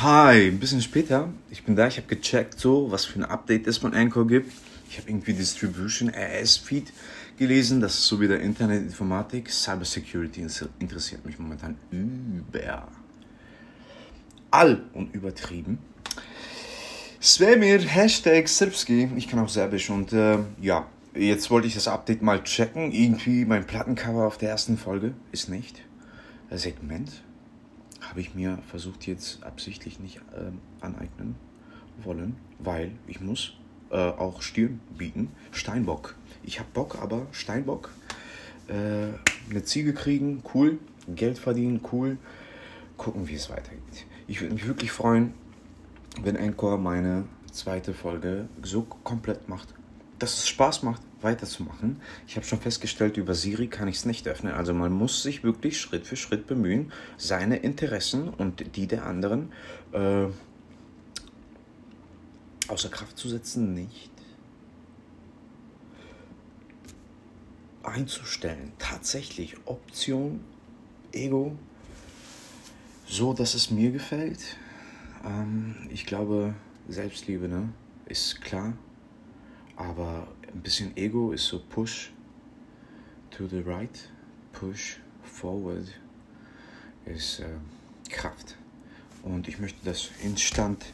Hi, ein bisschen später. Ich bin da, ich habe gecheckt, so, was für ein Update es von Anchor gibt. Ich habe irgendwie Distribution RS-Feed gelesen. Das ist so wie der Internetinformatik. Cybersecurity interessiert mich momentan über. All und übertrieben. Svemir, Hashtag Srpski. Ich kann auch Serbisch und äh, ja, jetzt wollte ich das Update mal checken. Irgendwie mein Plattencover auf der ersten Folge ist nicht. Segment habe ich mir versucht jetzt absichtlich nicht äh, aneignen wollen, weil ich muss äh, auch Stirn bieten. Steinbock. Ich habe Bock, aber Steinbock. Äh, eine Ziege kriegen, cool. Geld verdienen, cool. Gucken, wie es weitergeht. Ich würde mich wirklich freuen, wenn Encore meine zweite Folge so komplett macht, dass es Spaß macht, weiterzumachen. Ich habe schon festgestellt, über Siri kann ich es nicht öffnen. Also man muss sich wirklich Schritt für Schritt bemühen, seine Interessen und die der anderen äh, außer Kraft zu setzen, nicht einzustellen. Tatsächlich Option Ego, so dass es mir gefällt. Ähm, ich glaube, Selbstliebe ne, ist klar aber ein bisschen Ego ist so Push to the right, Push forward ist äh, Kraft. Und ich möchte das instand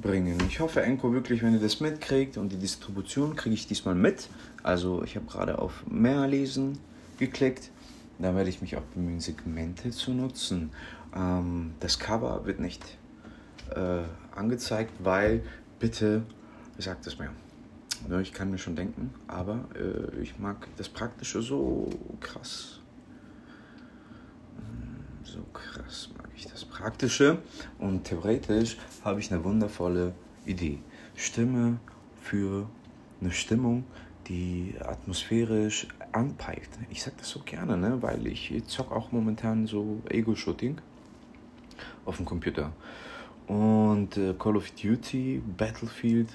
bringen. Ich hoffe, Enko wirklich, wenn ihr das mitkriegt und die Distribution kriege ich diesmal mit. Also ich habe gerade auf mehr lesen geklickt. Da werde ich mich auch bemühen, Segmente zu nutzen. Ähm, das Cover wird nicht äh, angezeigt, weil bitte sagt es mir. Ja, ich kann mir schon denken, aber äh, ich mag das Praktische so krass. Hm, so krass mag ich das Praktische. Und theoretisch habe ich eine wundervolle Idee. Stimme für eine Stimmung, die atmosphärisch anpeilt. Ich sage das so gerne, ne? weil ich zock auch momentan so Ego-Shooting auf dem Computer. Und äh, Call of Duty, Battlefield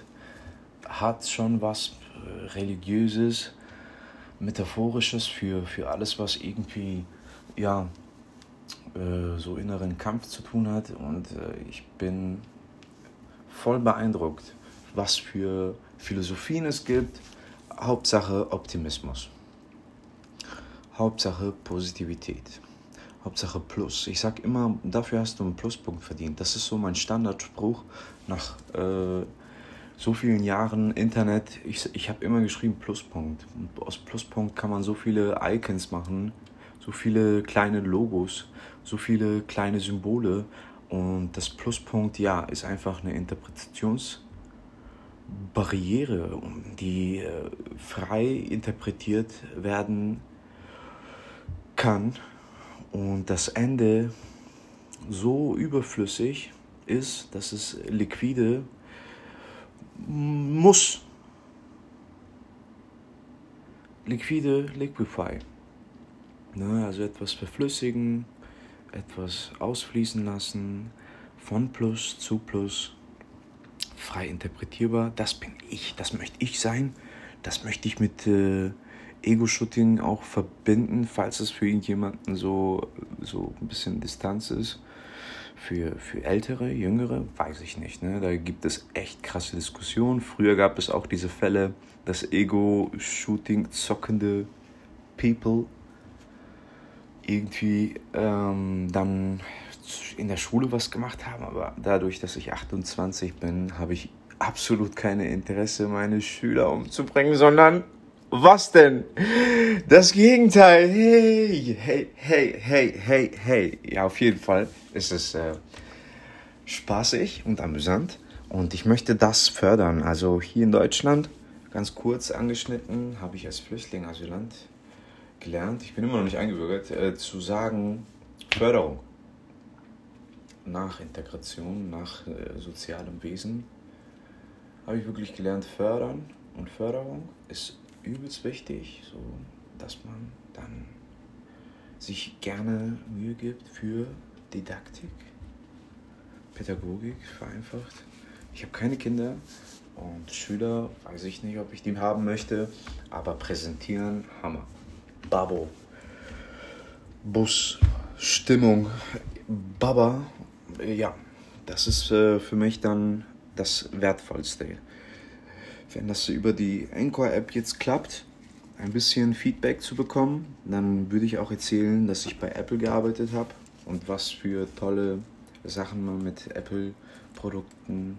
hat schon was äh, Religiöses, Metaphorisches für, für alles, was irgendwie, ja, äh, so inneren Kampf zu tun hat. Und äh, ich bin voll beeindruckt, was für Philosophien es gibt. Hauptsache Optimismus. Hauptsache Positivität. Hauptsache Plus. Ich sag immer, dafür hast du einen Pluspunkt verdient. Das ist so mein Standardspruch nach äh, so vielen Jahren Internet, ich, ich habe immer geschrieben Pluspunkt. Und aus Pluspunkt kann man so viele Icons machen, so viele kleine Logos, so viele kleine Symbole. Und das Pluspunkt, ja, ist einfach eine Interpretationsbarriere, die äh, frei interpretiert werden kann. Und das Ende so überflüssig ist, dass es liquide muss liquide liquefy. Ne, also etwas verflüssigen, etwas ausfließen lassen, von Plus zu Plus, frei interpretierbar. Das bin ich, das möchte ich sein. Das möchte ich mit äh, Ego-Shooting auch verbinden, falls es für irgendjemanden so, so ein bisschen Distanz ist. Für, für Ältere, Jüngere, weiß ich nicht. Ne? Da gibt es echt krasse Diskussionen. Früher gab es auch diese Fälle, dass Ego-Shooting zockende People irgendwie ähm, dann in der Schule was gemacht haben. Aber dadurch, dass ich 28 bin, habe ich absolut keine Interesse, meine Schüler umzubringen, sondern was denn? Das Gegenteil. Hey, hey, hey, hey, hey, hey. Ja, auf jeden Fall ist es äh, spaßig und amüsant. Und ich möchte das fördern. Also hier in Deutschland, ganz kurz angeschnitten, habe ich als Flüchtling, Asylant gelernt, ich bin immer noch nicht eingebürgert, äh, zu sagen Förderung. Nach Integration, nach äh, sozialem Wesen habe ich wirklich gelernt, fördern. Und Förderung ist übelst wichtig, so dass man dann sich gerne Mühe gibt für Didaktik, Pädagogik vereinfacht. Ich habe keine Kinder und Schüler, weiß ich nicht, ob ich die haben möchte, aber präsentieren, Hammer. Babo, Bus, Stimmung, Baba, ja, das ist äh, für mich dann das Wertvollste. Wenn das über die Anchor-App jetzt klappt, ein bisschen Feedback zu bekommen, dann würde ich auch erzählen, dass ich bei Apple gearbeitet habe und was für tolle Sachen man mit Apple-Produkten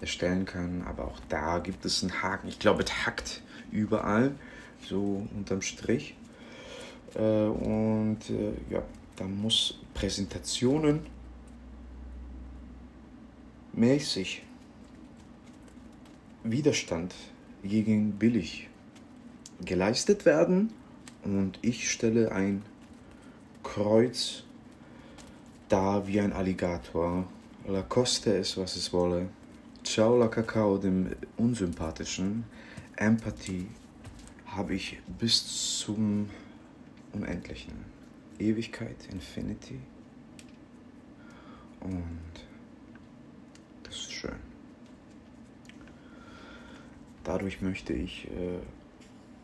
erstellen kann. Aber auch da gibt es einen Haken. Ich glaube, es hackt überall, so unterm Strich. Äh, und äh, ja, da muss Präsentationen mäßig Widerstand gegen billig geleistet werden und ich stelle ein Kreuz da wie ein Alligator. La koste es, was es wolle. Ciao la Kakao, dem unsympathischen. Empathie habe ich bis zum Unendlichen. Ewigkeit, Infinity. Und das ist schön. Dadurch möchte ich äh,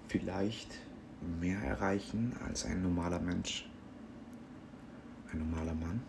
vielleicht mehr erreichen als ein normaler Mensch, ein normaler Mann.